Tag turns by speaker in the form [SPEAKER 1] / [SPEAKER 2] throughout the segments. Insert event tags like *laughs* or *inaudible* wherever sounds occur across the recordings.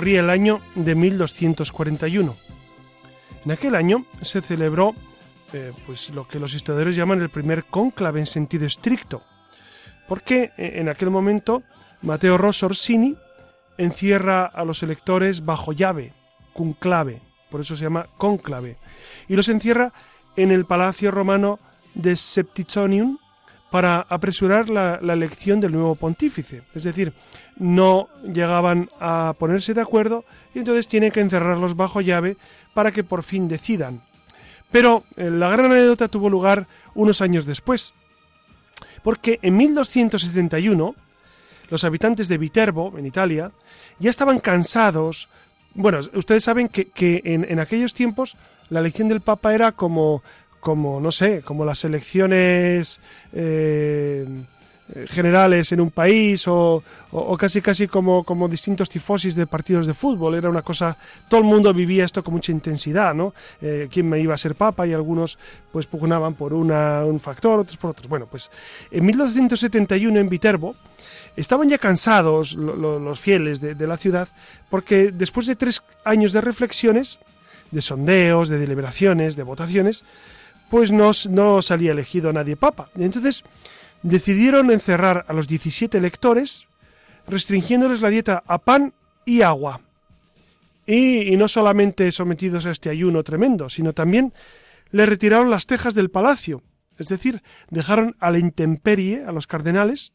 [SPEAKER 1] Corría el año de 1241. En aquel año se celebró eh, pues lo que los historiadores llaman el primer cónclave en sentido estricto, porque eh, en aquel momento Mateo Rosso Orsini encierra a los electores bajo llave, conclave, por eso se llama cónclave, y los encierra en el palacio romano de Septiconium, para apresurar la, elección del nuevo pontífice. Es decir, no llegaban a ponerse de acuerdo y entonces tienen que encerrarlos bajo llave para que por fin decidan. Pero eh, la gran anécdota tuvo lugar unos años después, porque en 1271 los habitantes de Viterbo, en Italia, ya estaban cansados. Bueno, ustedes saben que, en, en aquellos tiempos la elección del Papa era como como, no sé, como las elecciones eh, generales en un país o, casi casi como, como distintos tifosis de partidos de fútbol. Era una cosa, todo el mundo vivía esto con mucha intensidad, ¿no? Eh, ¿Quién me iba a ser papa? Y algunos pues pugnaban por una, un factor, otros por otros. Bueno, pues en 1271 en Viterbo estaban ya cansados los fieles de la ciudad porque después de tres años de reflexiones, de sondeos, de deliberaciones, de votaciones, pues no, salía elegido nadie papa. Entonces decidieron encerrar a los 17 electores, restringiéndoles la dieta a pan y agua. Y, y, no solamente sometidos a este ayuno tremendo, sino también le retiraron las tejas del palacio, es decir, dejaron a la intemperie a los cardenales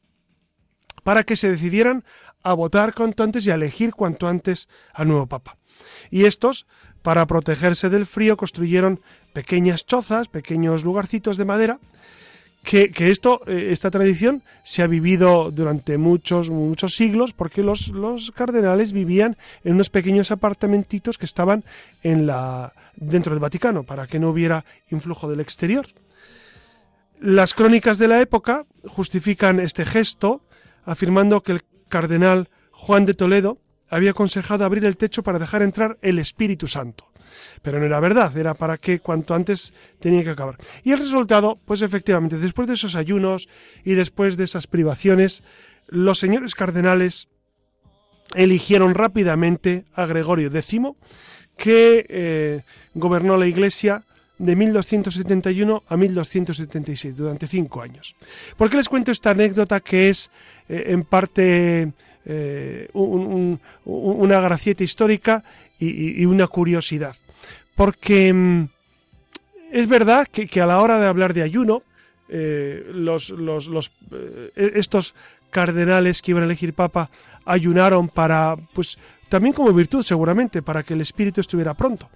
[SPEAKER 1] para que se decidieran a votar cuanto antes y a elegir cuanto antes al nuevo papa. Y estos, para protegerse del frío, construyeron pequeñas chozas, pequeños lugarcitos de madera, que, esto, eh, esta tradición se ha vivido durante muchos, muchos siglos, porque los, los, cardenales vivían en unos pequeños apartamentitos que estaban en la, dentro del Vaticano, para que no hubiera influjo del exterior. Las crónicas de la época justifican este gesto, afirmando que el cardenal Juan de Toledo había aconsejado abrir el techo para dejar entrar el Espíritu Santo. Pero no era verdad, era para que cuanto antes tenía que acabar. Y el resultado, pues efectivamente, después de esos ayunos y después de esas privaciones, los señores cardenales eligieron rápidamente a Gregorio X, que eh, gobernó la Iglesia de 1271 a 1276, durante cinco años. ¿Por qué les cuento esta anécdota que es eh, en parte eh, una gracieta histórica y, una curiosidad. Porque mm, es verdad que, a la hora de hablar de ayuno, eh, los, eh, estos cardenales que iban a elegir papa ayunaron para, pues también como virtud seguramente, para que el espíritu estuviera pronto.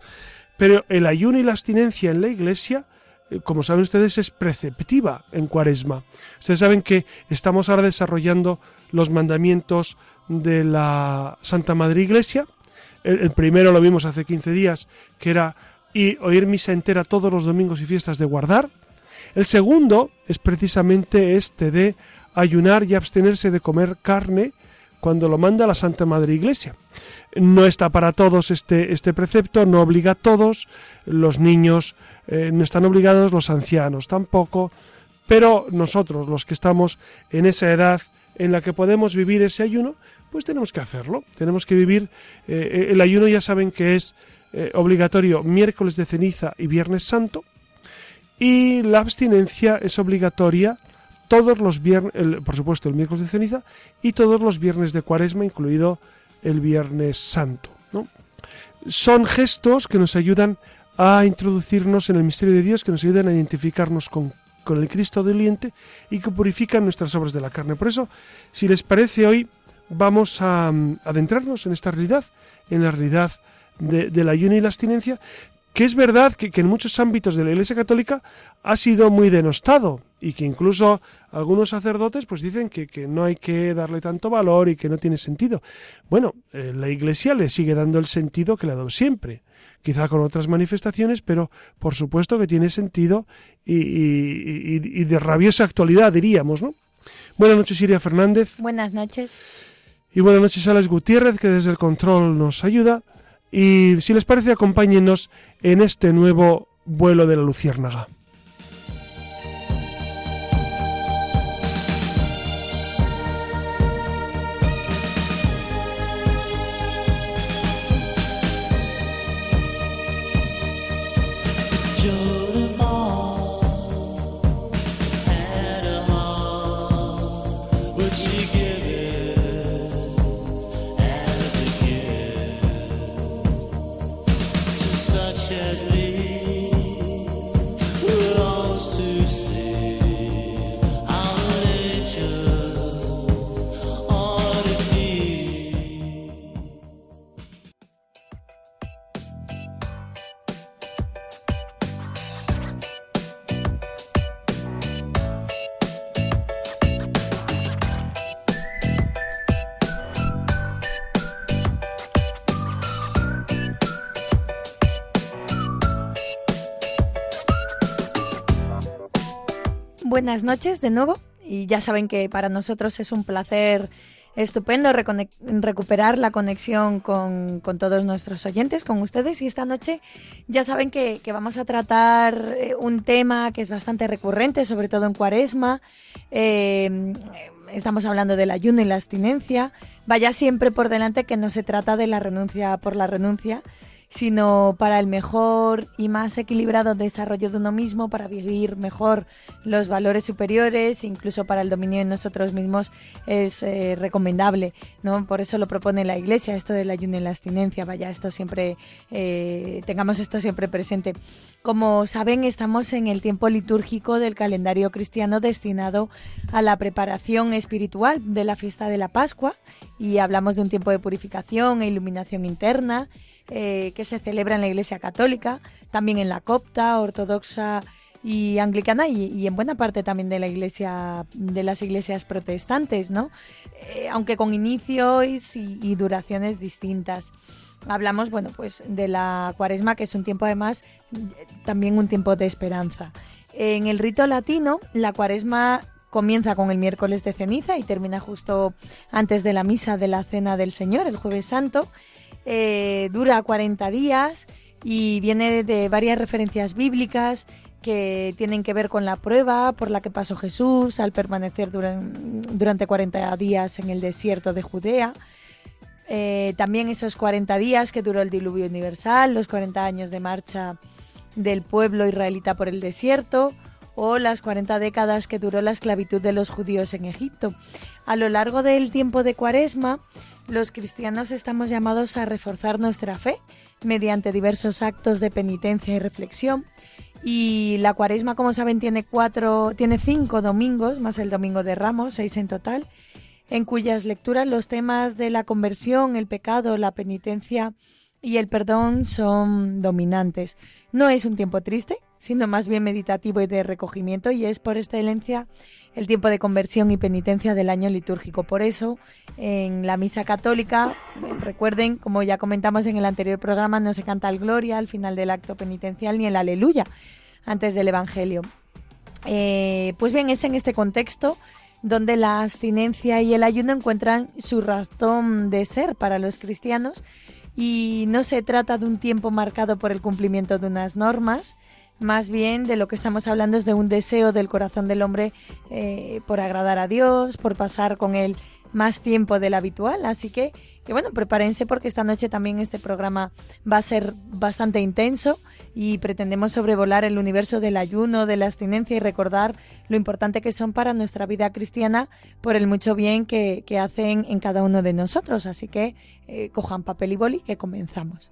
[SPEAKER 1] Pero el ayuno y la abstinencia en la iglesia como saben ustedes, es preceptiva en cuaresma. Ustedes saben que estamos ahora desarrollando los mandamientos de la Santa Madre Iglesia. El, primero lo vimos hace 15 días, que era y oír misa entera todos los domingos y fiestas de guardar. El segundo es precisamente este de ayunar y abstenerse de comer carne cuando lo manda la Santa Madre Iglesia. No está para todos este, este precepto, no obliga a todos, los niños eh, no están obligados, los ancianos tampoco, pero nosotros, los que estamos en esa edad en la que podemos vivir ese ayuno, pues tenemos que hacerlo, tenemos que vivir, eh, el ayuno ya saben que es eh, obligatorio miércoles de ceniza y viernes santo, y la abstinencia es obligatoria todos los viernes, por supuesto el miércoles de ceniza, y todos los viernes de cuaresma, incluido el viernes santo. Son gestos que nos ayudan a introducirnos en el misterio de Dios, que nos ayudan a identificarnos con, con el Cristo doliente y que purifican nuestras obras de la carne. Por eso, si les parece hoy, vamos a mm, adentrarnos en esta realidad, en la realidad de, del ayuno y la abstinencia, que es verdad que, en muchos ámbitos de la Iglesia Católica ha sido muy denostado y que incluso algunos sacerdotes pues dicen que, no hay que darle tanto valor y que no tiene sentido. Bueno, eh, la Iglesia le sigue dando el sentido que le ha dado siempre, quizá con otras manifestaciones, pero por supuesto que tiene sentido y, y de rabiosa actualidad, diríamos, ¿no? Buenas noches, Iria Fernández.
[SPEAKER 2] Buenas noches.
[SPEAKER 1] Y buenas noches, Alex Gutiérrez, que desde el control nos ayuda. Y si les parece, acompáñenos en este nuevo vuelo de la Luciérnaga.
[SPEAKER 2] Buenas noches de nuevo y ya saben que para nosotros es un placer estupendo recuperar la conexión con, todos nuestros oyentes, con ustedes y esta noche ya saben que, vamos a tratar eh, un tema que es bastante recurrente, sobre todo en cuaresma. Eh, estamos hablando del ayuno y la abstinencia. Vaya siempre por delante que no se trata de la renuncia por la renuncia, sino para el mejor y más equilibrado desarrollo de uno mismo, para vivir mejor los valores superiores, incluso para el dominio de nosotros mismos es eh, recomendable, ¿no? Por eso lo propone la Iglesia, esto del ayuno y la abstinencia, vaya, esto siempre, eh, tengamos esto siempre presente. Como saben, estamos en el tiempo litúrgico del calendario cristiano destinado a la preparación espiritual de la fiesta de la Pascua y hablamos de un tiempo de purificación e iluminación interna, eh, que se celebra en la Iglesia Católica, también en la copta, ortodoxa y anglicana y, en buena parte también de la iglesia de las iglesias protestantes no eh, aunque con inicios y, duraciones distintas. Hablamos bueno pues de la cuaresma que es un tiempo además también un tiempo de esperanza. En el rito latino la cuaresma comienza con el miércoles de ceniza y termina justo antes de la misa de la cena del Señor el jueves santo eh, dura 40 días y viene de varias referencias bíblicas que tienen que ver con la prueba por la que pasó Jesús al permanecer durante 40 días en el desierto de Judea. Eh, también esos 40 días que duró el diluvio universal, los 40 años de marcha del pueblo israelita por el desierto o las 40 décadas que duró la esclavitud de los judíos en Egipto. A lo largo del tiempo de Cuaresma, los cristianos estamos llamados a reforzar nuestra fe mediante diversos actos de penitencia y reflexión. Y la cuaresma, como saben, tiene cuatro, tiene cinco domingos, más el domingo de Ramos, seis en total, en cuyas lecturas los temas de la conversión, el pecado, la penitencia y el perdón son dominantes. No es un tiempo triste, sino más bien meditativo y de recogimiento, y es por excelencia el tiempo de conversión y penitencia del año litúrgico. Por eso, en la misa católica, recuerden, como ya comentamos en el anterior programa, no se canta el Gloria al final del acto penitencial ni el Aleluya antes del Evangelio. Eh, pues bien, es en este contexto donde la abstinencia y el ayuno encuentran su razón de ser para los cristianos y no se trata de un tiempo marcado por el cumplimiento de unas normas, más bien de lo que estamos hablando es de un deseo del corazón del hombre eh, por agradar a Dios, por pasar con él más tiempo del habitual. Así que, que, bueno, prepárense porque esta noche también este programa va a ser bastante intenso y pretendemos sobrevolar el universo del ayuno, de la abstinencia y recordar lo importante que son para nuestra vida cristiana por el mucho bien que, hacen en cada uno de nosotros. Así que eh, cojan papel y boli que comenzamos.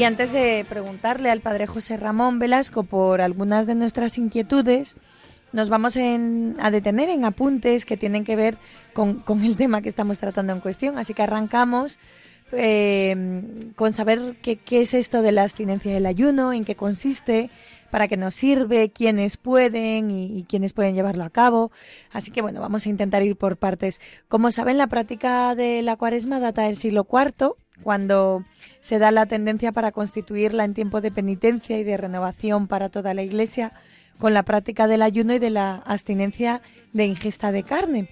[SPEAKER 2] Y antes de preguntarle al padre José Ramón Velasco por algunas de nuestras inquietudes, nos vamos a detener en apuntes que tienen que ver con, el tema que estamos tratando en cuestión. Así que arrancamos eh, con saber qué, es esto de la abstinencia del ayuno, en qué consiste, para qué nos sirve, quiénes pueden y, y, quiénes pueden llevarlo a cabo. Así que bueno, vamos a intentar ir por partes. Como saben, la práctica de la cuaresma data del siglo IV cuando se da la tendencia para constituirla en tiempo de penitencia y de renovación para toda la Iglesia con la práctica del ayuno y de la abstinencia de ingesta de carne.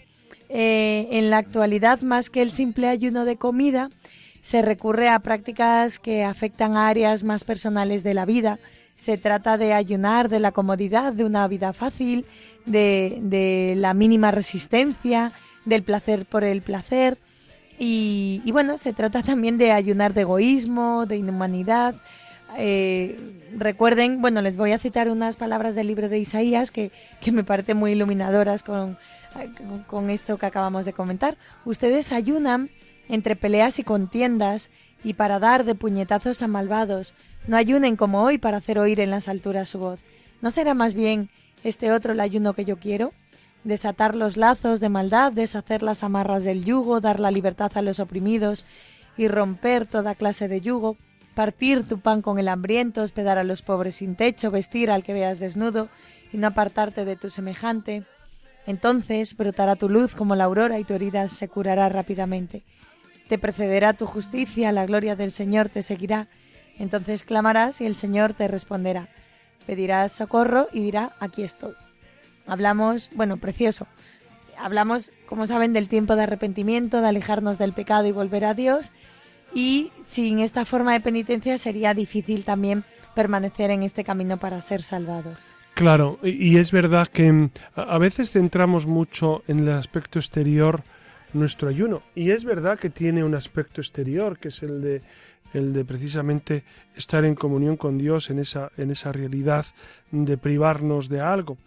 [SPEAKER 2] Eh, en la actualidad, más que el simple ayuno de comida, se recurre a prácticas que afectan a áreas más personales de la vida. Se trata de ayunar de la comodidad de una vida fácil, de, de la mínima resistencia, del placer por el placer, y, bueno, se trata también de ayunar de egoísmo, de inhumanidad. Eh, recuerden, bueno, les voy a citar unas palabras del libro de Isaías que, que me parecen muy iluminadoras con, con esto que acabamos de comentar. Ustedes ayunan entre peleas y contiendas y para dar de puñetazos a malvados. No ayunen como hoy para hacer oír en las alturas su voz. ¿No será más bien este otro el ayuno que yo quiero? Desatar los lazos de maldad, deshacer las amarras del yugo, dar la libertad a los oprimidos y romper toda clase de yugo, partir tu pan con el hambriento, hospedar a los pobres sin techo, vestir al que veas desnudo y no apartarte de tu semejante. Entonces brotará tu luz como la aurora y tu herida se curará rápidamente. Te precederá tu justicia, la gloria del Señor te seguirá. Entonces clamarás y el Señor te responderá. Pedirás socorro y dirá, aquí estoy. Hablamos, bueno, precioso. Hablamos, como saben, del tiempo de arrepentimiento, de alejarnos del pecado y volver a Dios. Y sin esta forma de penitencia sería difícil también permanecer en este camino para ser salvados.
[SPEAKER 1] Claro, y es verdad que mm, a veces centramos mucho en el aspecto exterior nuestro ayuno. Y es verdad que tiene un aspecto exterior, que es el de el de precisamente estar en comunión con Dios en esa, en esa realidad de privarnos de algo.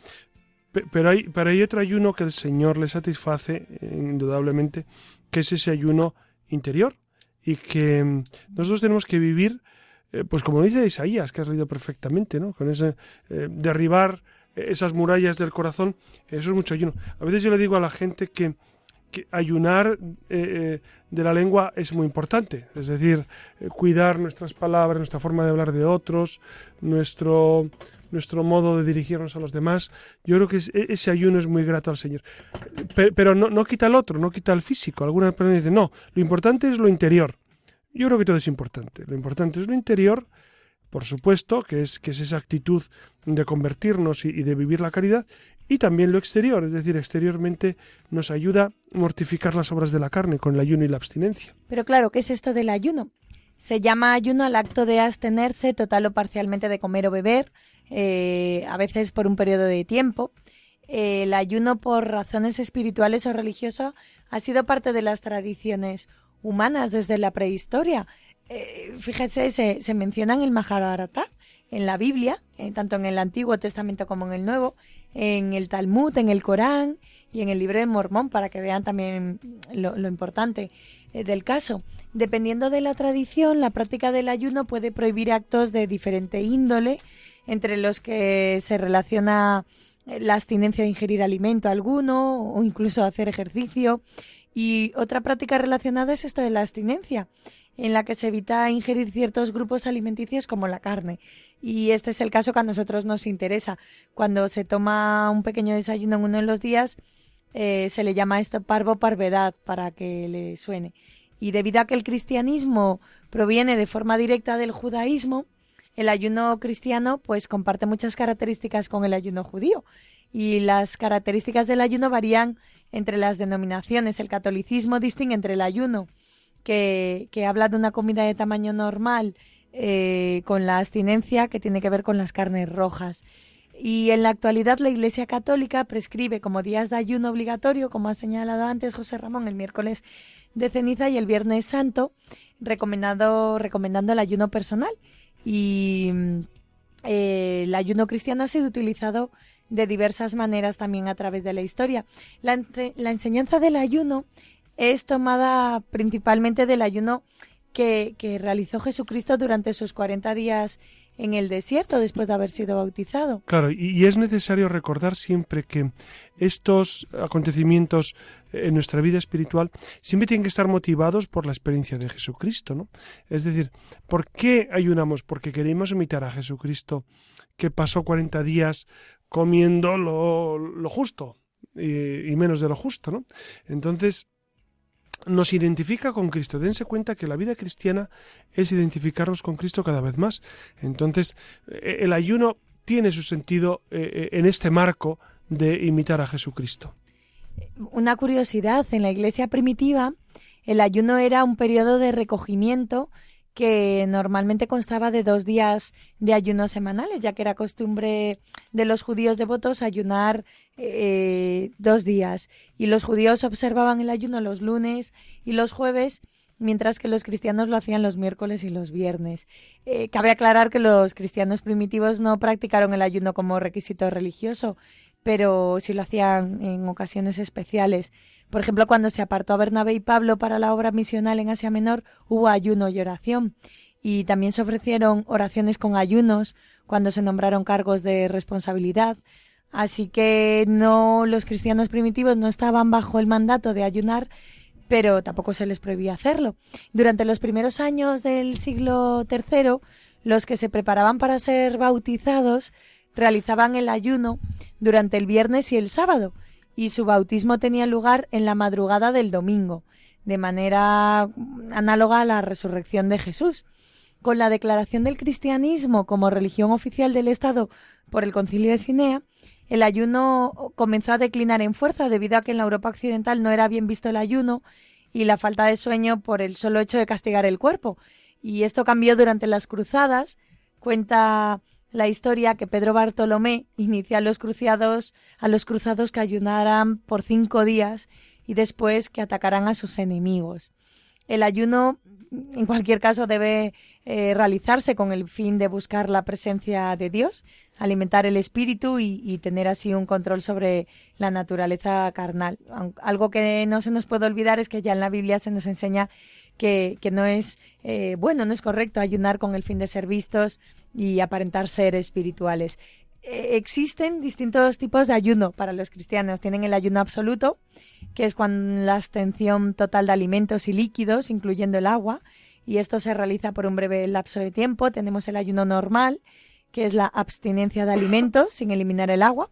[SPEAKER 1] Pero hay, pero hay otro ayuno que el Señor le satisface, eh, indudablemente, que es ese ayuno interior y que mm, nosotros tenemos que vivir, eh, pues como dice Isaías, que has leído perfectamente, ¿no? Con ese eh, derribar esas murallas del corazón, eso es mucho ayuno. A veces yo le digo a la gente que, que ayunar de la lengua es muy importante, es decir, cuidar nuestras palabras, nuestra forma de hablar de otros, nuestro nuestro modo de dirigirnos a los demás. Yo creo que e, ese ayuno es muy grato al Señor. Pero, no, quita el otro, no quita el físico. Algunas personas dicen, no, lo importante es lo interior. Yo creo que todo es importante. Lo importante es lo interior, por supuesto, que es, que es esa actitud de convertirnos y, de vivir la caridad, y también lo exterior, es decir, exteriormente nos ayuda a mortificar las obras de la carne con el ayuno y la abstinencia.
[SPEAKER 2] Pero claro, ¿qué es esto del ayuno? Se llama ayuno al acto de abstenerse total o parcialmente de comer o beber, eh, a veces por un periodo de tiempo. el ayuno por razones espirituales o religiosas ha sido parte de las tradiciones humanas desde la prehistoria. Eh, fíjese, se, menciona en el Mahabharata, en la Biblia, eh, tanto en el Antiguo Testamento como en el Nuevo, en el Talmud, en el Corán y en el libro de Mormón, para que vean también lo, importante del caso. Dependiendo de la tradición, la práctica del ayuno puede prohibir actos de diferente índole, entre los que se relaciona eh, la abstinencia de ingerir alimento alguno o incluso hacer ejercicio. Y otra práctica relacionada es esto de la abstinencia, en la que se evita ingerir ciertos grupos alimenticios como la carne. Y este es el caso que a nosotros nos interesa. Cuando se toma un pequeño desayuno en uno de los días, eh, se le llama esto parvo parvedad para que le suene. Y debido a que el cristianismo proviene de forma directa del judaísmo, el ayuno cristiano pues comparte muchas características con el ayuno judío y las características del ayuno varían entre las denominaciones. El catolicismo distingue entre el ayuno, que, que habla de una comida de tamaño normal, eh, con la abstinencia que tiene que ver con las carnes rojas. Y en la actualidad la Iglesia Católica prescribe como días de ayuno obligatorio, como ha señalado antes José Ramón, el miércoles de ceniza y el viernes santo, recomendado, recomendando el ayuno personal. Y eh, el ayuno cristiano ha sido utilizado de diversas maneras también a través de la historia. La, la enseñanza del ayuno es tomada principalmente del ayuno que, realizó Jesucristo durante sus 40 días en el desierto después de haber sido bautizado.
[SPEAKER 1] Claro, y, es necesario recordar siempre que estos acontecimientos en nuestra vida espiritual siempre tienen que estar motivados por la experiencia de Jesucristo, ¿no? Es decir, ¿por qué ayunamos? Porque queremos imitar a Jesucristo que pasó 40 días comiendo lo, lo justo y, y menos de lo justo, ¿no? Entonces, nos identifica con Cristo. Dense cuenta que la vida cristiana es identificarnos con Cristo cada vez más. Entonces, eh, el ayuno tiene su sentido eh, eh, en este marco de imitar a Jesucristo.
[SPEAKER 2] Una curiosidad, en la iglesia primitiva, el ayuno era un periodo de recogimiento que normalmente constaba de dos días de ayunos semanales, ya que era costumbre de los judíos devotos ayunar eh, dos días. Y los judíos observaban el ayuno los lunes y los jueves, mientras que los cristianos lo hacían los miércoles y los viernes. Eh, cabe aclarar que los cristianos primitivos no practicaron el ayuno como requisito religioso, pero sí lo hacían en ocasiones especiales. Por ejemplo, cuando se apartó a Bernabé y Pablo para la obra misional en Asia Menor, hubo ayuno y oración. Y también se ofrecieron oraciones con ayunos cuando se nombraron cargos de responsabilidad. Así que no, los cristianos primitivos no estaban bajo el mandato de ayunar, pero tampoco se les prohibía hacerlo. Durante los primeros años del siglo III, los que se preparaban para ser bautizados realizaban el ayuno durante el viernes y el sábado, y su bautismo tenía lugar en la madrugada del domingo, de manera análoga a la resurrección de Jesús. Con la declaración del cristianismo como religión oficial del Estado por el concilio de Cinea, el ayuno comenzó a declinar en fuerza debido a que en la Europa occidental no era bien visto el ayuno y la falta de sueño por el solo hecho de castigar el cuerpo. Y esto cambió durante las cruzadas. Cuenta la historia que Pedro Bartolomé inicia a los cruzados, a los cruzados que ayunaran por cinco días y después que atacarán a sus enemigos. El ayuno, en cualquier caso, debe eh, realizarse con el fin de buscar la presencia de Dios, alimentar el espíritu y, y, tener así un control sobre la naturaleza carnal. Algo que no se nos puede olvidar es que ya en la Biblia se nos enseña que, no es eh, bueno, no es correcto ayunar con el fin de ser vistos y aparentar ser espirituales. Eh, existen distintos tipos de ayuno para los cristianos. Tienen el ayuno absoluto, que es cuando la abstención total de alimentos y líquidos, incluyendo el agua, y esto se realiza por un breve lapso de tiempo. Tenemos el ayuno normal, que es la abstinencia de alimentos sin eliminar el agua.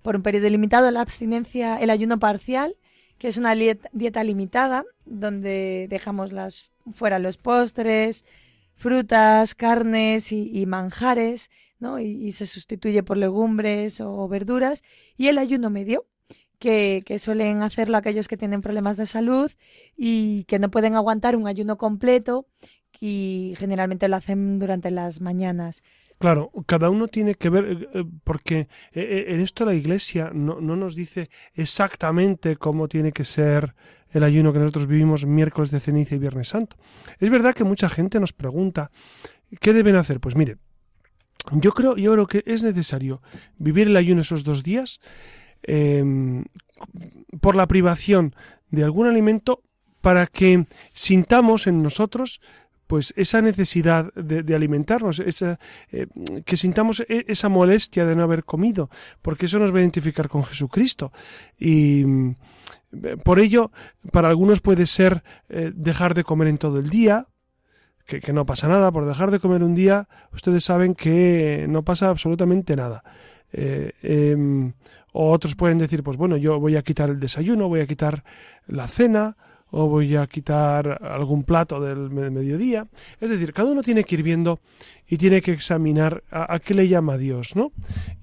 [SPEAKER 2] Por un periodo limitado, la abstinencia, el ayuno parcial, que es una dieta limitada, donde dejamos las, fuera los postres, frutas, carnes y, manjares, ¿no? Y, se sustituye por legumbres o verduras. Y el ayuno medio, que, que, suelen hacerlo aquellos que tienen problemas de salud y que no pueden aguantar un ayuno completo y generalmente lo hacen durante las mañanas.
[SPEAKER 1] Claro, cada uno tiene que ver, eh, eh, porque eh, en esto la Iglesia no, no, nos dice exactamente cómo tiene que ser el ayuno que nosotros vivimos miércoles de ceniza y viernes santo. Es verdad que mucha gente nos pregunta, ¿qué deben hacer? Pues mire, yo creo, yo creo que es necesario vivir el ayuno esos dos días em, por la privación de algún alimento para que sintamos en nosotros pues esa necesidad de, alimentarnos, esa, eh, que sintamos e, esa molestia de no haber comido, porque eso nos va a identificar con Jesucristo. Y mm, por ello, para algunos puede ser eh, dejar de comer en todo el día, que, no pasa nada, por dejar de comer un día, ustedes saben que no pasa absolutamente nada. Eh, em, o otros pueden decir, pues bueno, yo voy a quitar el desayuno, voy a quitar la cena, o voy a quitar algún plato del mediodía. Es decir, cada uno tiene que ir viendo y tiene que examinar a, qué le llama Dios, ¿no?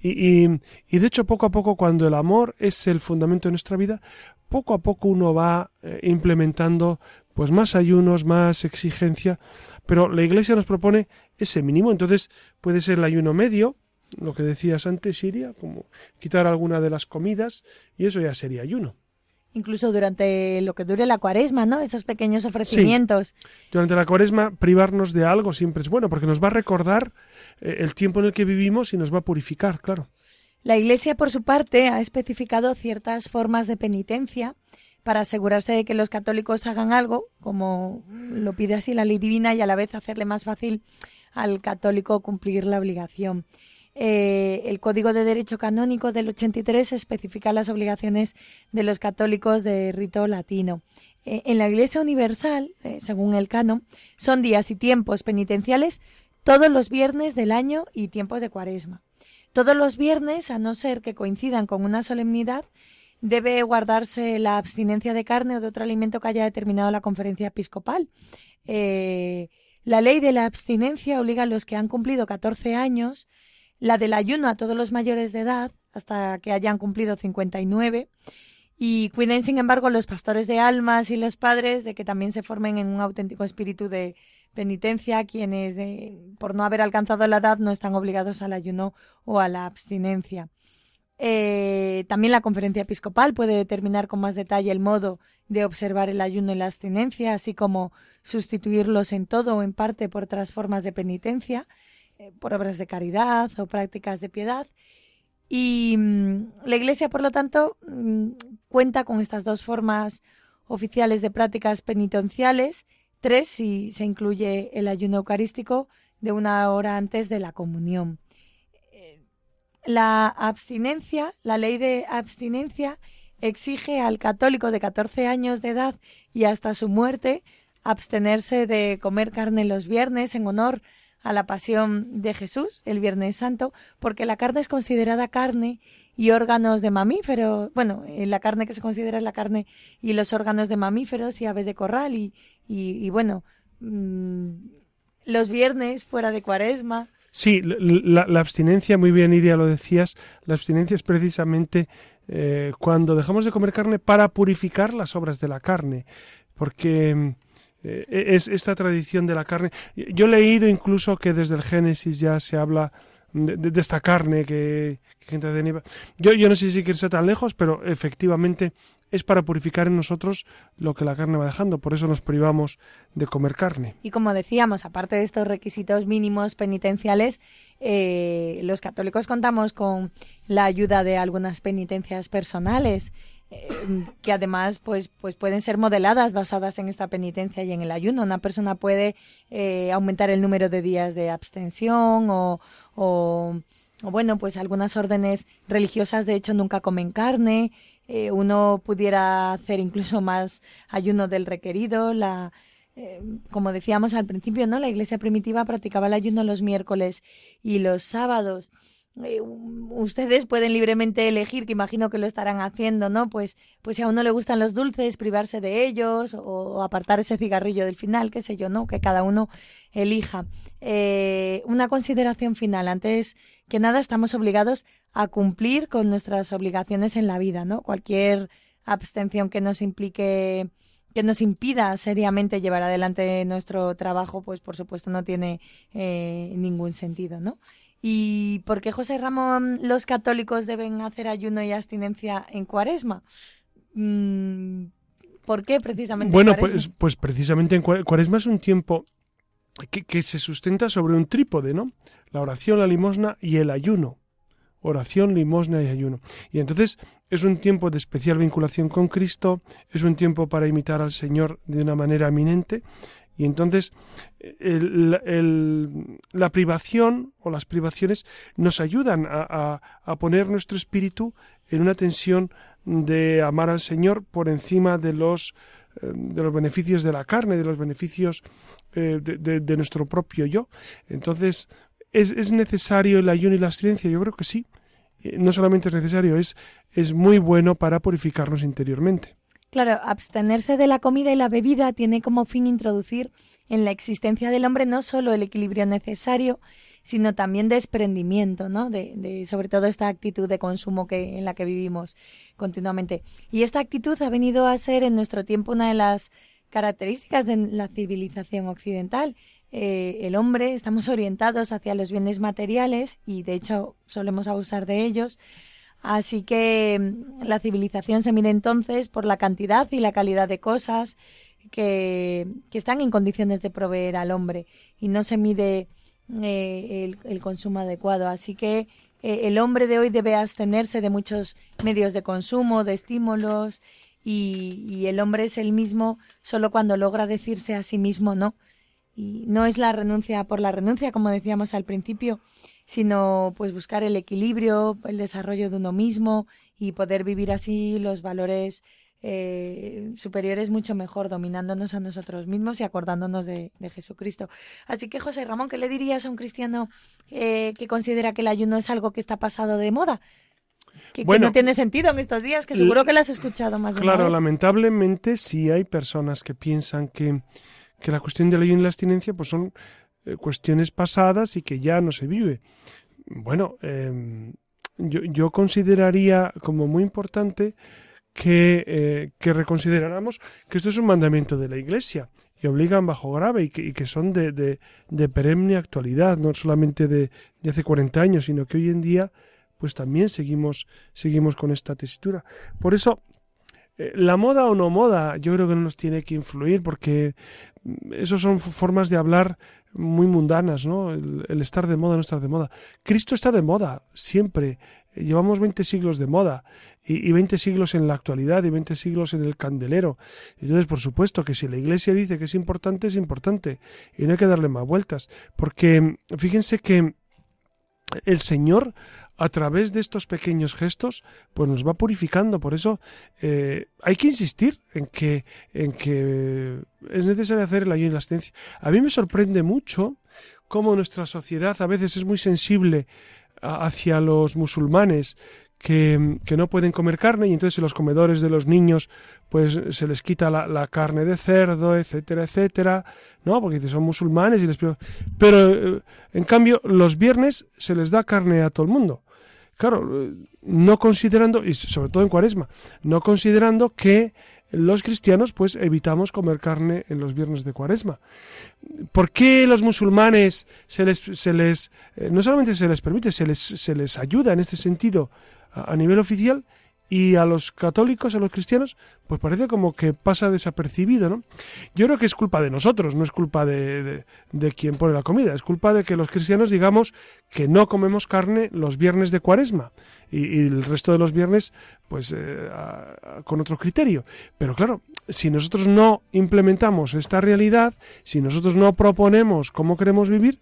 [SPEAKER 1] Y, y, de hecho, poco a poco, cuando el amor es el fundamento de nuestra vida, poco a poco uno va eh, implementando pues más ayunos, más exigencia, pero la Iglesia nos propone ese mínimo, entonces puede ser el ayuno medio, lo que decías antes, Siria, como quitar alguna de las comidas, y eso ya sería ayuno.
[SPEAKER 2] Incluso durante lo que dure la cuaresma, ¿no? Esos pequeños ofrecimientos.
[SPEAKER 1] Durante la cuaresma, privarnos de algo siempre es bueno, porque nos va a recordar eh, el tiempo en el que vivimos y nos va a purificar, claro.
[SPEAKER 2] La Iglesia, por su parte, ha especificado ciertas formas de penitencia para asegurarse de que los católicos hagan algo, como lo pide así la ley divina, y a la vez hacerle más fácil al católico cumplir la obligación. Eh, el Código de Derecho Canónico del 83 especifica las obligaciones de los católicos de rito latino. Eh, en la Iglesia Universal, eh, según el canon, son días y tiempos penitenciales todos los viernes del año y tiempos de cuaresma. Todos los viernes, a no ser que coincidan con una solemnidad, debe guardarse la abstinencia de carne o de otro alimento que haya determinado la conferencia episcopal. la ley de la abstinencia obliga a los que han cumplido 14 años la del ayuno a todos los mayores de edad hasta que hayan cumplido 59 y cuiden, sin embargo, los pastores de almas y los padres de que también se formen en un auténtico espíritu de penitencia, quienes, por no haber alcanzado la edad, no están obligados al ayuno o a la abstinencia. Eh, también la conferencia episcopal puede determinar con más detalle el modo de observar el ayuno y la abstinencia, así como sustituirlos en todo o en parte por otras formas de penitencia. Eh, por obras de caridad o prácticas de piedad. Y mm, la Iglesia, por lo tanto, mm, cuenta con estas dos formas oficiales de prácticas penitenciales, tres si se incluye el ayuno eucarístico de una hora antes de la comunión. Eh, la abstinencia, la ley de abstinencia, exige al católico de 14 años de edad y hasta su muerte abstenerse de comer carne los viernes en honor a la pasión de Jesús el Viernes Santo, porque la carne es considerada carne y órganos de mamíferos, bueno, eh, la carne que se considera es la carne y los órganos de mamíferos y ave de corral y, y, bueno, mm, los viernes fuera de cuaresma.
[SPEAKER 1] Sí, la, abstinencia, muy bien Iria lo decías, la abstinencia es precisamente eh, cuando dejamos de comer carne para purificar las obras de la carne, porque eh, es esta tradición de la carne. Yo he leído incluso que desde el Génesis ya se habla de, esta carne que, que de Yo, yo no sé si quiere ser tan lejos, pero efectivamente es para purificar en nosotros lo que la carne va dejando. Por eso nos privamos de comer carne.
[SPEAKER 2] Y como decíamos, aparte de estos requisitos mínimos penitenciales, eh, los católicos contamos con la ayuda de algunas penitencias personales que además pues, pues pueden ser modeladas basadas en esta penitencia y en el ayuno. Una persona puede eh, aumentar el número de días de abstención o, o, bueno, pues algunas órdenes religiosas de hecho nunca comen carne. Eh, uno pudiera hacer incluso más ayuno del requerido. La, eh, como decíamos al principio, ¿no? La iglesia primitiva practicaba el ayuno los miércoles y los sábados. Eh, ustedes pueden libremente elegir, que imagino que lo estarán haciendo, ¿no? Pues, pues si a uno le gustan los dulces, privarse de ellos o, apartar ese cigarrillo del final, qué sé yo, ¿no? Que cada uno elija. Eh, una consideración final. Antes que nada, estamos obligados a cumplir con nuestras obligaciones en la vida, ¿no? Cualquier abstención que nos implique que nos impida seriamente llevar adelante nuestro trabajo, pues por supuesto no tiene eh, ningún sentido, ¿no? ¿Y por qué, José Ramón, los católicos deben hacer ayuno y abstinencia en cuaresma? Mm, ¿Por qué precisamente?
[SPEAKER 1] Bueno, pues, pues precisamente en cuaresma es un tiempo que, que, se sustenta sobre un trípode, ¿no? La oración, la limosna y el ayuno. Oración, limosna y ayuno. Y entonces es un tiempo de especial vinculación con Cristo, es un tiempo para imitar al Señor de una manera eminente y entonces la privación o las privaciones nos ayudan a, poner nuestro espíritu en una tensión de amar al Señor por encima de los, eh, de los beneficios de la carne, de los beneficios eh, de, nuestro propio yo. Entonces, ¿es, ¿es, necesario el ayuno y la abstinencia? Yo creo que sí. Eh, no solamente es necesario, es, es muy bueno para purificarnos interiormente.
[SPEAKER 2] Claro, abstenerse de la comida y la bebida tiene como fin introducir en la existencia del hombre no solo el equilibrio necesario, sino también desprendimiento, ¿no? De, de, sobre todo esta actitud de consumo que, en la que vivimos continuamente. Y esta actitud ha venido a ser en nuestro tiempo una de las características de la civilización occidental. Eh, el hombre estamos orientados hacia los bienes materiales y de hecho solemos abusar de ellos Así que mm, la civilización se mide entonces por la cantidad y la calidad de cosas que, están en condiciones de proveer al hombre y no se mide eh, el, consumo adecuado. Así que eh, el hombre de hoy debe abstenerse de muchos medios de consumo, de estímulos y, y el hombre es el mismo solo cuando logra decirse a sí mismo no. Y no es la renuncia por la renuncia, como decíamos al principio, sino pues buscar el equilibrio, el desarrollo de uno mismo y poder vivir así los valores eh, superiores mucho mejor, dominándonos a nosotros mismos y acordándonos de, Jesucristo. Así que, José Ramón, ¿qué le dirías a un cristiano eh, que considera que el ayuno es algo que está pasado de moda? Que, no tiene sentido en estos días, que seguro que lo has escuchado más
[SPEAKER 1] de Claro, lamentablemente sí hay personas que piensan que, que la cuestión del ayuno y la abstinencia pues son eh, cuestiones pasadas y que ya no se vive. Bueno, em, yo, consideraría como muy importante que, eh, que, reconsideráramos que esto es un mandamiento de la Iglesia y obligan bajo grave y que, son de, de, perenne actualidad, no solamente de, de, hace 40 años, sino que hoy en día pues también seguimos, seguimos con esta tesitura. Por eso, la moda o no moda, yo creo que no nos tiene que influir porque mm, eso son formas de hablar muy mundanas, ¿no? El, estar de moda, no estar de moda. Cristo está de moda, siempre. Llevamos 20 siglos de moda y, y 20 siglos en la actualidad y 20 siglos en el candelero. Entonces, por supuesto que si la Iglesia dice que es importante, es importante y no hay que darle más vueltas. Porque mm, fíjense que el Señor a través de estos pequeños gestos, pues nos va purificando. Por eso eh, hay que insistir en que, en que es necesario hacer el ayuno y la asistencia. A mí me sorprende mucho cómo nuestra sociedad a veces es muy sensible hacia los musulmanes que, que, no pueden comer carne y entonces en los comedores de los niños pues se les quita la, la carne de cerdo, etcétera, etcétera, ¿no? Porque son musulmanes y les... Pero eh, en cambio los viernes se les da carne a todo el mundo. Claro, eh, no considerando, y sobre todo en cuaresma, no considerando que los cristianos pues evitamos comer carne en los viernes de cuaresma. ¿Por qué los musulmanes se les, se les eh, no solamente se les permite, se les, se les ayuda en este sentido a, nivel oficial y a los católicos, a los cristianos, pues parece como que pasa desapercibido, ¿no? Yo creo que es culpa de nosotros, no es culpa de, de, quien pone la comida, es culpa de que los cristianos digamos que no comemos carne los viernes de cuaresma y, el resto de los viernes, pues eh, con otro criterio. Pero claro, si nosotros no implementamos esta realidad, si nosotros no proponemos cómo queremos vivir,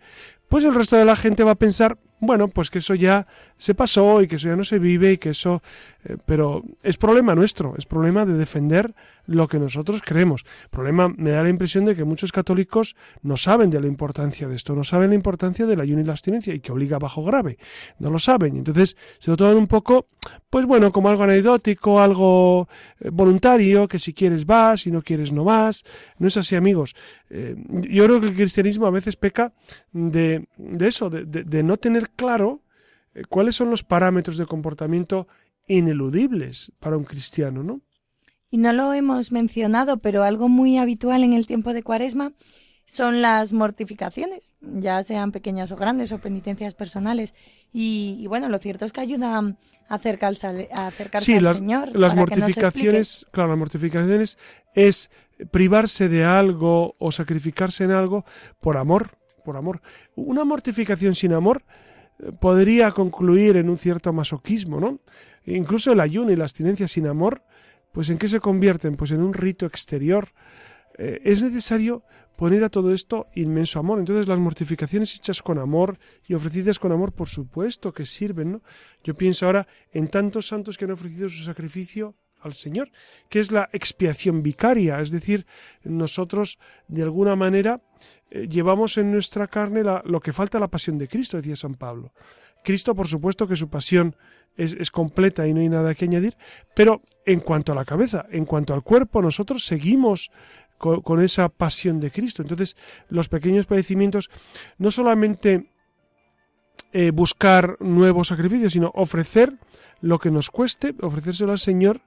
[SPEAKER 1] pues el resto de la gente va a pensar, bueno, pues que eso ya se pasó y que eso ya no se vive y que eso... Eh, pero es problema nuestro, es problema de defender lo que nosotros creemos. Problema, me da la impresión de que muchos católicos no saben de la importancia de esto, no saben la importancia del ayuno y la abstinencia y que obliga bajo grave, no lo saben. Entonces se lo toman un poco, pues bueno, como algo anecdótico, algo eh, voluntario, que si quieres vas, si no quieres no vas. No es así, amigos. Eh, yo creo que el cristianismo a veces peca de, de eso, de, de no tener claro eh, cuáles son los parámetros de comportamiento ineludibles para un cristiano, ¿no?
[SPEAKER 2] Y no lo hemos mencionado, pero algo muy habitual en el tiempo de Cuaresma son las mortificaciones, ya sean pequeñas o grandes o penitencias personales. Y, bueno, lo cierto es que ayuda a acercarse, a acercarse al Señor.
[SPEAKER 1] Las mortificaciones, claro, las mortificaciones es privarse de algo o sacrificarse en algo por amor, por amor. Una mortificación sin amor podría concluir en un cierto masoquismo, ¿no? Incluso el ayuno y la abstinencia sin amor pues ¿en qué se convierten? Pues en un rito exterior. Eh, es necesario poner a todo esto inmenso amor. Entonces las mortificaciones hechas con amor y ofrecidas con amor, por supuesto que sirven, ¿no? Yo pienso ahora en tantos santos que han ofrecido su sacrificio al Señor, que es la expiación vicaria, es decir, nosotros de alguna manera eh, llevamos en nuestra carne lo que falta la pasión de Cristo, decía San Pablo Cristo, por supuesto que su pasión es, completa y no hay nada que añadir, pero en cuanto a la cabeza, en cuanto al cuerpo, nosotros seguimos con, esa pasión de Cristo. Entonces, los pequeños padecimientos, no solamente eh, buscar nuevos sacrificios, sino ofrecer lo que nos cueste, ofrecérselo al Señor,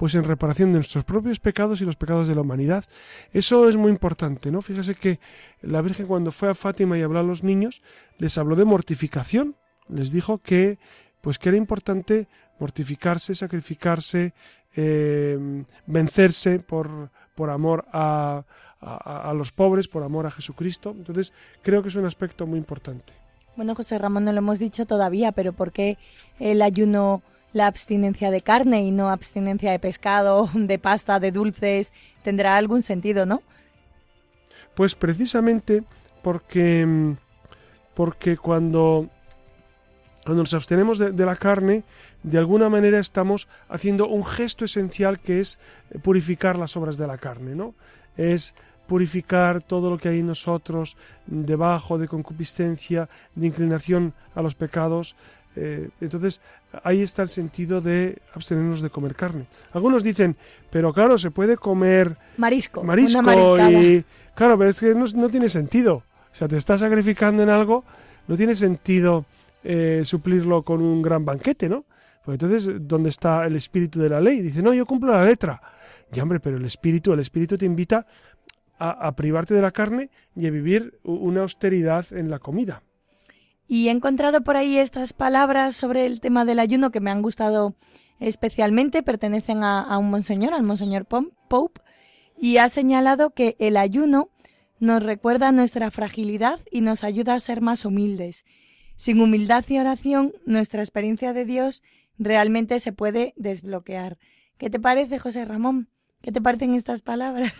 [SPEAKER 1] pues en reparación de nuestros propios pecados y los pecados de la humanidad. Eso es muy importante, ¿no? Fíjese que la Virgen cuando fue a Fátima y habló a los niños, les habló de mortificación, les dijo que pues que era importante mortificarse, sacrificarse, eh, vencerse por, por amor a, a, los pobres, por amor a Jesucristo. Entonces, creo que es un aspecto muy importante.
[SPEAKER 2] Bueno, José Ramón, no lo hemos dicho todavía, pero ¿por qué el ayuno, la abstinencia de carne y no abstinencia de pescado, *laughs* de pasta, de dulces? Tendrá algún sentido, ¿no?
[SPEAKER 1] Pues precisamente porque, porque cuando cuando nos abstenemos de, la carne, de alguna manera estamos haciendo un gesto esencial que es eh, purificar las obras de la carne, ¿no? Es purificar todo lo que hay en nosotros debajo de concupiscencia, de inclinación a los pecados. Eh, entonces, ahí está el sentido de abstenernos de comer carne. Algunos dicen, pero claro, se puede comer
[SPEAKER 2] marisco,
[SPEAKER 1] marisco y claro, pero es que no, no tiene sentido. O sea, te estás sacrificando en algo, no tiene sentido eh, suplirlo con un gran banquete, ¿no? Pues entonces, ¿dónde está el espíritu de la ley? Dice, no, yo cumplo la letra. Ya, hombre, pero el espíritu, el espíritu te invita a, privarte de la carne y a vivir una austeridad en la comida.
[SPEAKER 2] Y he encontrado por ahí estas palabras sobre el tema del ayuno que me han gustado especialmente, pertenecen a, a un monseñor, al monseñor Pope, y ha señalado que el ayuno nos recuerda nuestra fragilidad y nos ayuda a ser más humildes. Sin humildad y oración, nuestra experiencia de Dios realmente se puede desbloquear. ¿Qué te parece, José Ramón? ¿Qué te parecen estas palabras?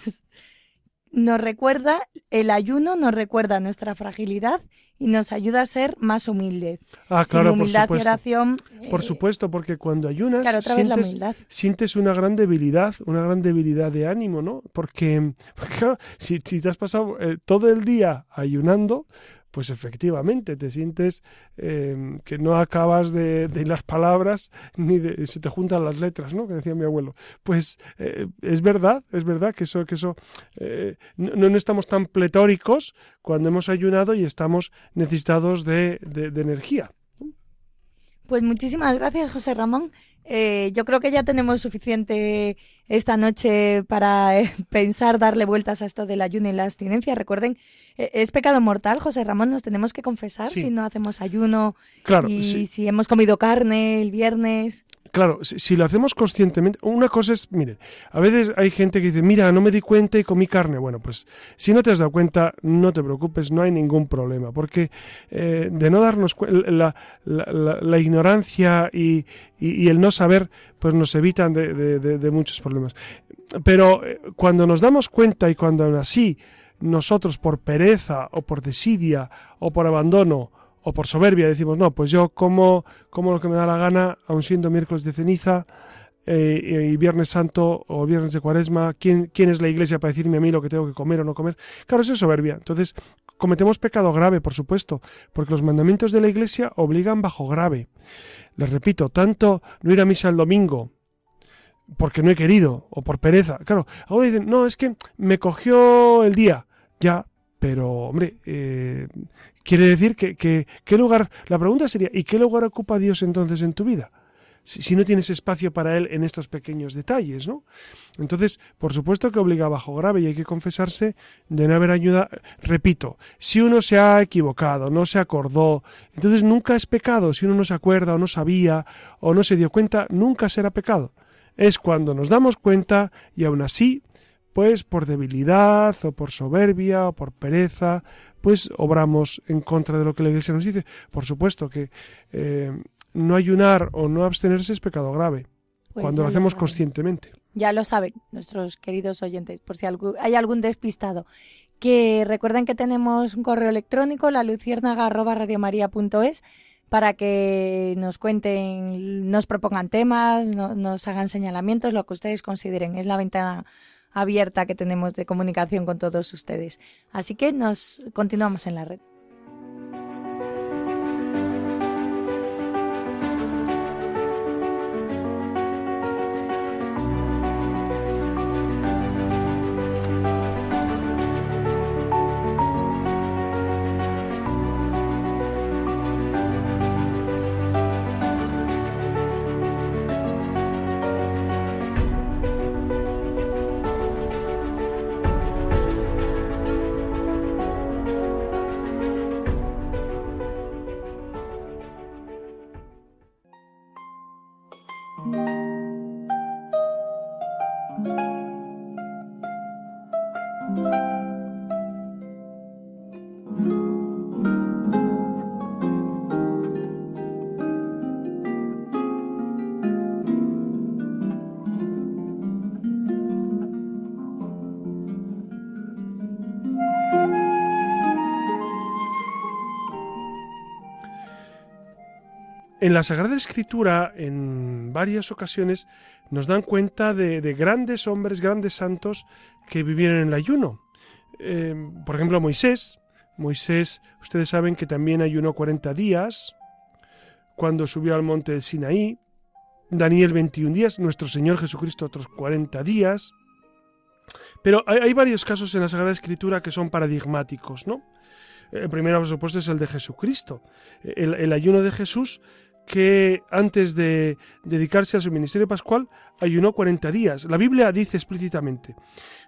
[SPEAKER 2] Nos recuerda, el ayuno nos recuerda nuestra fragilidad y nos ayuda a ser más humildes.
[SPEAKER 1] Ah, claro,
[SPEAKER 2] Sin humildad
[SPEAKER 1] por
[SPEAKER 2] y oración.
[SPEAKER 1] Por eh, supuesto, porque cuando ayunas sientes, una gran debilidad, una gran debilidad de ánimo, ¿no? Porque, *laughs* claro, si, te has pasado eh, todo el día ayunando, pues efectivamente te sientes em, que no acabas de, las palabras ni de, se te juntan las letras, ¿no? Que decía mi abuelo. Pues eh, es verdad, es verdad que eso, que eso eh, no, no, estamos tan pletóricos cuando hemos ayunado y estamos necesitados de, de energía.
[SPEAKER 2] Pues muchísimas gracias, José Ramón. Eh, yo creo que ya tenemos suficiente esta noche para eh, *laughs* pensar, darle vueltas a esto del ayuno y la abstinencia. Recuerden, eh, es pecado mortal, José Ramón, nos tenemos que confesar si no hacemos ayuno
[SPEAKER 1] claro,
[SPEAKER 2] y si hemos comido carne el viernes.
[SPEAKER 1] Claro, si, lo hacemos conscientemente, una cosa es, miren, a veces hay gente que dice, mira, no me di cuenta y comí carne. Bueno, pues si no te has dado cuenta, no te preocupes, no hay ningún problema, porque de no darnos cuenta, la, la, ignorancia y, y, el no saber, pues nos evitan de, muchos problemas. Pero eh, cuando nos damos cuenta y cuando aún así nosotros por pereza o por desidia o por abandono, o por soberbia decimos, no, pues yo como, como lo que me da la gana, aun siendo miércoles de ceniza eh, y Viernes Santo o Viernes de Cuaresma, ¿quién, ¿quién es la iglesia para decirme a mí lo que tengo que comer o no comer? Claro, eso es soberbia. Entonces, cometemos pecado grave, por supuesto, porque los mandamientos de la iglesia obligan bajo grave. Les repito, tanto no ir a misa el domingo, porque no he querido, o por pereza. Claro, ahora dicen, no, es que me cogió el día. Ya, pero, hombre, eh, quiere decir que, ¿qué lugar? La pregunta sería, ¿y qué lugar ocupa Dios entonces en tu vida? Si, no tienes espacio para Él en estos pequeños detalles, ¿no? Entonces, por supuesto que obliga bajo grave y hay que confesarse de no haber ayuda. Repito, si uno se ha equivocado, no se acordó, entonces nunca es pecado. Si uno no se acuerda o no sabía o no se dio cuenta, nunca será pecado. Es cuando nos damos cuenta y aún así pues por debilidad o por soberbia o por pereza, pues obramos en contra de lo que la Iglesia nos dice. Por supuesto que eh, no ayunar o no abstenerse es pecado grave, pues cuando lo hacemos conscientemente.
[SPEAKER 2] Ya lo saben nuestros queridos oyentes, por si hay algún despistado. Que recuerden que tenemos un correo electrónico, la luciérnaga.radiomaría.es, para que nos cuenten, nos propongan temas, nos hagan señalamientos, lo que ustedes consideren. Es la ventana abierta que tenemos de comunicación con todos ustedes. Así que nos continuamos en la red.
[SPEAKER 1] En la Sagrada Escritura, en varias ocasiones, nos dan cuenta de, grandes hombres, grandes santos que vivieron en el ayuno. Eh, por ejemplo, Moisés. Moisés, ustedes saben que también ayunó 40 días cuando subió al monte de Sinaí. Daniel 21 días, nuestro Señor Jesucristo otros 40 días. Pero hay, varios casos en la Sagrada Escritura que son paradigmáticos, ¿no? El primero, por supuesto, es el de Jesucristo. El, el ayuno de Jesús que antes de dedicarse a su ministerio pascual ayunó 40 días. La Biblia dice explícitamente,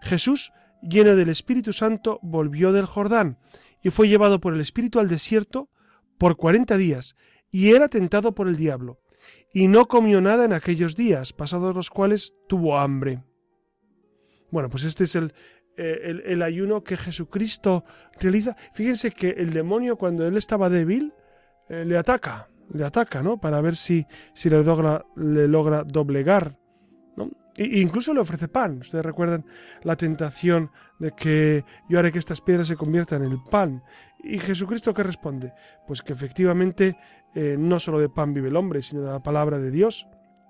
[SPEAKER 1] Jesús, lleno del Espíritu Santo, volvió del Jordán y fue llevado por el Espíritu al desierto por 40 días y era tentado por el diablo. Y no comió nada en aquellos días, pasados los cuales tuvo hambre. Bueno, pues este es el, eh, el, ayuno que Jesucristo realiza. Fíjense que el demonio cuando él estaba débil eh, le ataca le ataca, ¿no? Para ver si, si le, logra, le logra doblegar. ¿no? E incluso le ofrece pan. Ustedes recuerdan la tentación de que yo haré que estas piedras se conviertan en el pan. ¿Y Jesucristo qué responde? Pues que efectivamente eh, no solo de pan vive el hombre, sino de la palabra de Dios,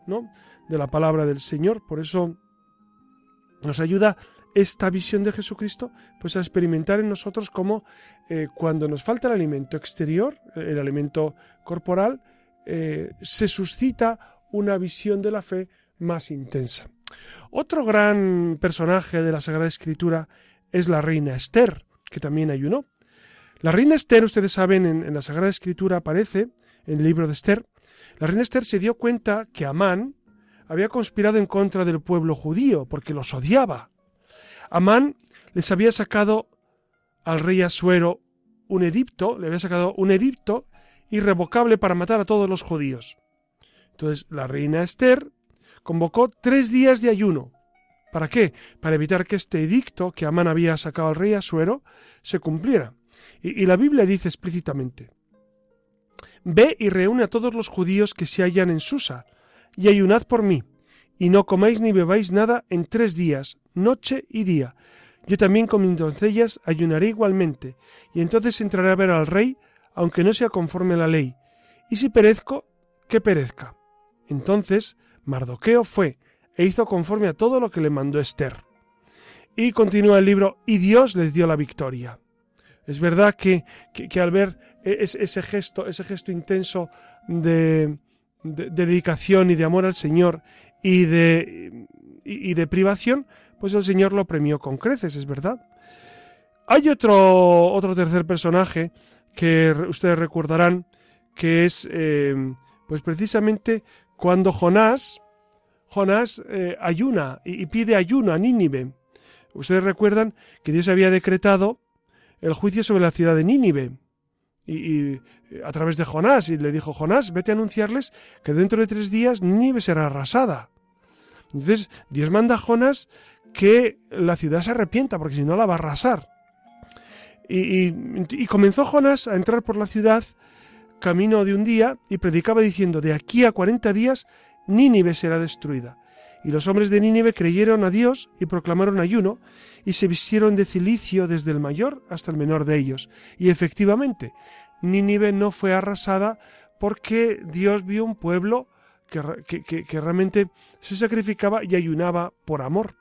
[SPEAKER 1] ¿no? De la palabra del Señor. Por eso nos ayuda esta visión de Jesucristo, pues a experimentar en nosotros cómo eh, cuando nos falta el alimento exterior, el alimento corporal, eh, se suscita una visión de la fe más intensa. Otro gran personaje de la Sagrada Escritura es la reina Esther, que también ayunó. La reina Esther, ustedes saben, en, en la Sagrada Escritura aparece, en el libro de Esther, la reina Esther se dio cuenta que Amán había conspirado en contra del pueblo judío, porque los odiaba. Amán les había sacado al rey Asuero un edicto, le había sacado un edicto irrevocable para matar a todos los judíos. Entonces la reina Esther convocó tres días de ayuno. ¿Para qué? Para evitar que este edicto que Amán había sacado al rey Asuero se cumpliera. Y, y la Biblia dice explícitamente, Ve y reúne a todos los judíos que se hallan en Susa, y ayunad por mí, y no comáis ni bebáis nada en tres días, noche y día. Yo también con mis doncellas ayunaré igualmente, y entonces entraré a ver al rey, aunque no sea conforme a la ley. Y si perezco, que perezca. Entonces Mardoqueo fue e hizo conforme a todo lo que le mandó Esther. Y continúa el libro, y Dios les dio la victoria. Es verdad que, que, al ver e, ese gesto, ese gesto intenso de, dedicación y de amor al Señor y de, y de privación, pues el Señor lo premió con creces, es verdad. Hay otro, otro tercer personaje que ustedes recordarán, que es eh, pues precisamente cuando Jonás, Jonás eh, ayuna y, pide ayuno a Nínive. Ustedes recuerdan que Dios había decretado el juicio sobre la ciudad de Nínive. Y, a través de Jonás, y le dijo, Jonás, vete a anunciarles que dentro de tres días Nínive será arrasada. Entonces Dios manda a Jonás que la ciudad se arrepienta, porque si no la va a arrasar. Y, comenzó Jonás a entrar por la ciudad camino de un día y predicaba diciendo, de aquí a cuarenta días Nínive será destruida. Y los hombres de Nínive creyeron a Dios y proclamaron ayuno y se vistieron de cilicio desde el mayor hasta el menor de ellos. Y efectivamente, Nínive no fue arrasada porque Dios vio un pueblo que realmente se sacrificaba y ayunaba por amor.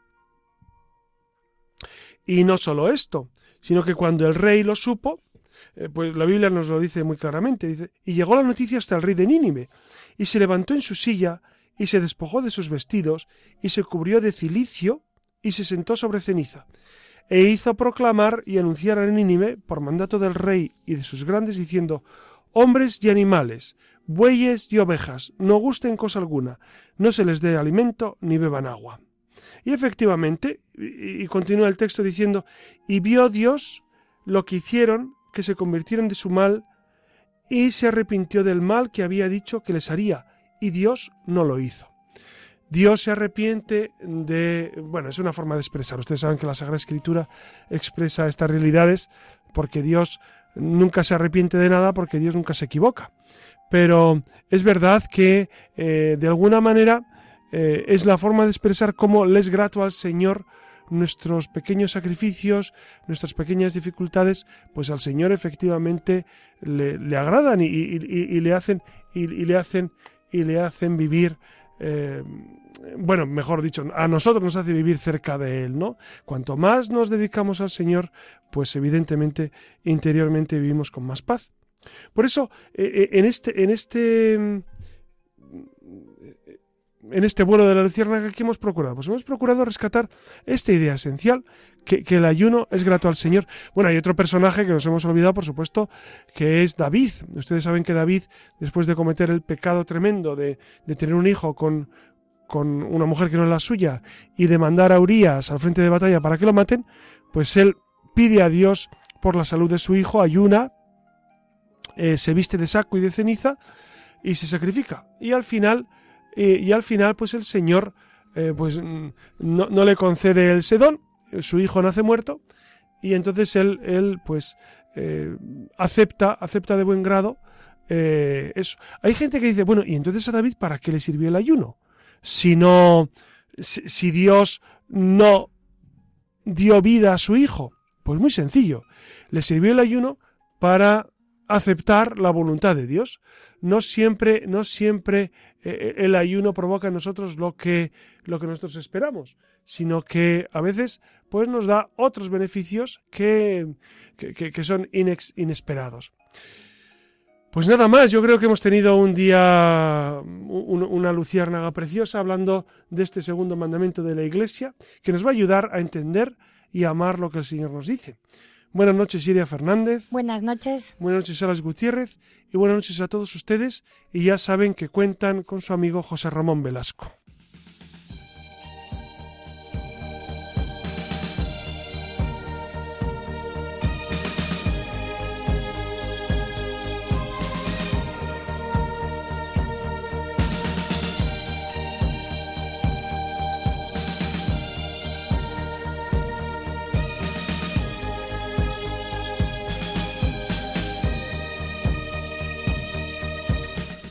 [SPEAKER 1] Y no solo esto, sino que cuando el rey lo supo, eh, pues la Biblia nos lo dice muy claramente, dice, y llegó la noticia hasta el rey de Nínive, y se levantó en su silla, y se despojó de sus vestidos, y se cubrió de cilicio, y se sentó sobre ceniza, e hizo proclamar y anunciar a Nínive, por mandato del rey y de sus grandes, diciendo, Hombres y animales, bueyes y ovejas, no gusten cosa alguna, no se les dé alimento ni beban agua. Y efectivamente, y, continúa el texto diciendo, y vio Dios lo que hicieron, que se convirtieron de su mal, y se arrepintió del mal que había dicho que les haría, y Dios no lo hizo. Dios se arrepiente de... Bueno, es una forma de expresar. Ustedes saben que la Sagrada Escritura expresa estas realidades porque Dios nunca se arrepiente de nada, porque Dios nunca se equivoca. Pero es verdad que eh, de alguna manera eh, es la forma de expresar cómo le es grato al Señor nuestros pequeños sacrificios, nuestras pequeñas dificultades, pues al Señor efectivamente le, agradan y, le hacen y, le hacen y le hacen vivir eh, bueno, mejor dicho, a nosotros nos hace vivir cerca de Él, ¿no? Cuanto más nos dedicamos al Señor, pues evidentemente interiormente vivimos con más paz. Por eso, eh, eh, en este, en este, en este vuelo de la luciérnaga que hemos procurado, pues hemos procurado rescatar esta idea esencial, que, el ayuno es grato al Señor. Bueno, hay otro personaje que nos hemos olvidado, por supuesto, que es David. Ustedes saben que David, después de cometer el pecado tremendo de, de tener un hijo con, con una mujer que no es la suya y de mandar a Urias al frente de batalla para que lo maten, pues él pide a Dios por la salud de su hijo, ayuna, eh, se viste de saco y de ceniza y se sacrifica. Y al final, eh, y al final pues el Señor eh, pues mm, no, le concede el sedón, su hijo nace muerto y entonces él, él pues acepta, acepta de buen grado eso. Hay gente que dice, bueno, ¿y entonces a David para qué le sirvió el ayuno? si no, si, Dios no dio vida a su hijo? Pues muy sencillo. Le sirvió el ayuno para aceptar la voluntad de Dios. No siempre, no siempre eh, eh, el ayuno provoca en nosotros lo que, lo que nosotros esperamos, sino que a veces pues nos da otros beneficios que, que, son inesperados. Pues nada más, yo creo que hemos tenido un día, una luciérnaga preciosa hablando de este segundo mandamiento de la Iglesia, que nos va a ayudar a entender y amar lo que el Señor nos dice. Buenas noches, Iria Fernández.
[SPEAKER 2] Buenas noches.
[SPEAKER 1] Buenas noches, Salas Gutiérrez. Y buenas noches a todos ustedes. Y ya saben que cuentan con su amigo José Ramón Velasco.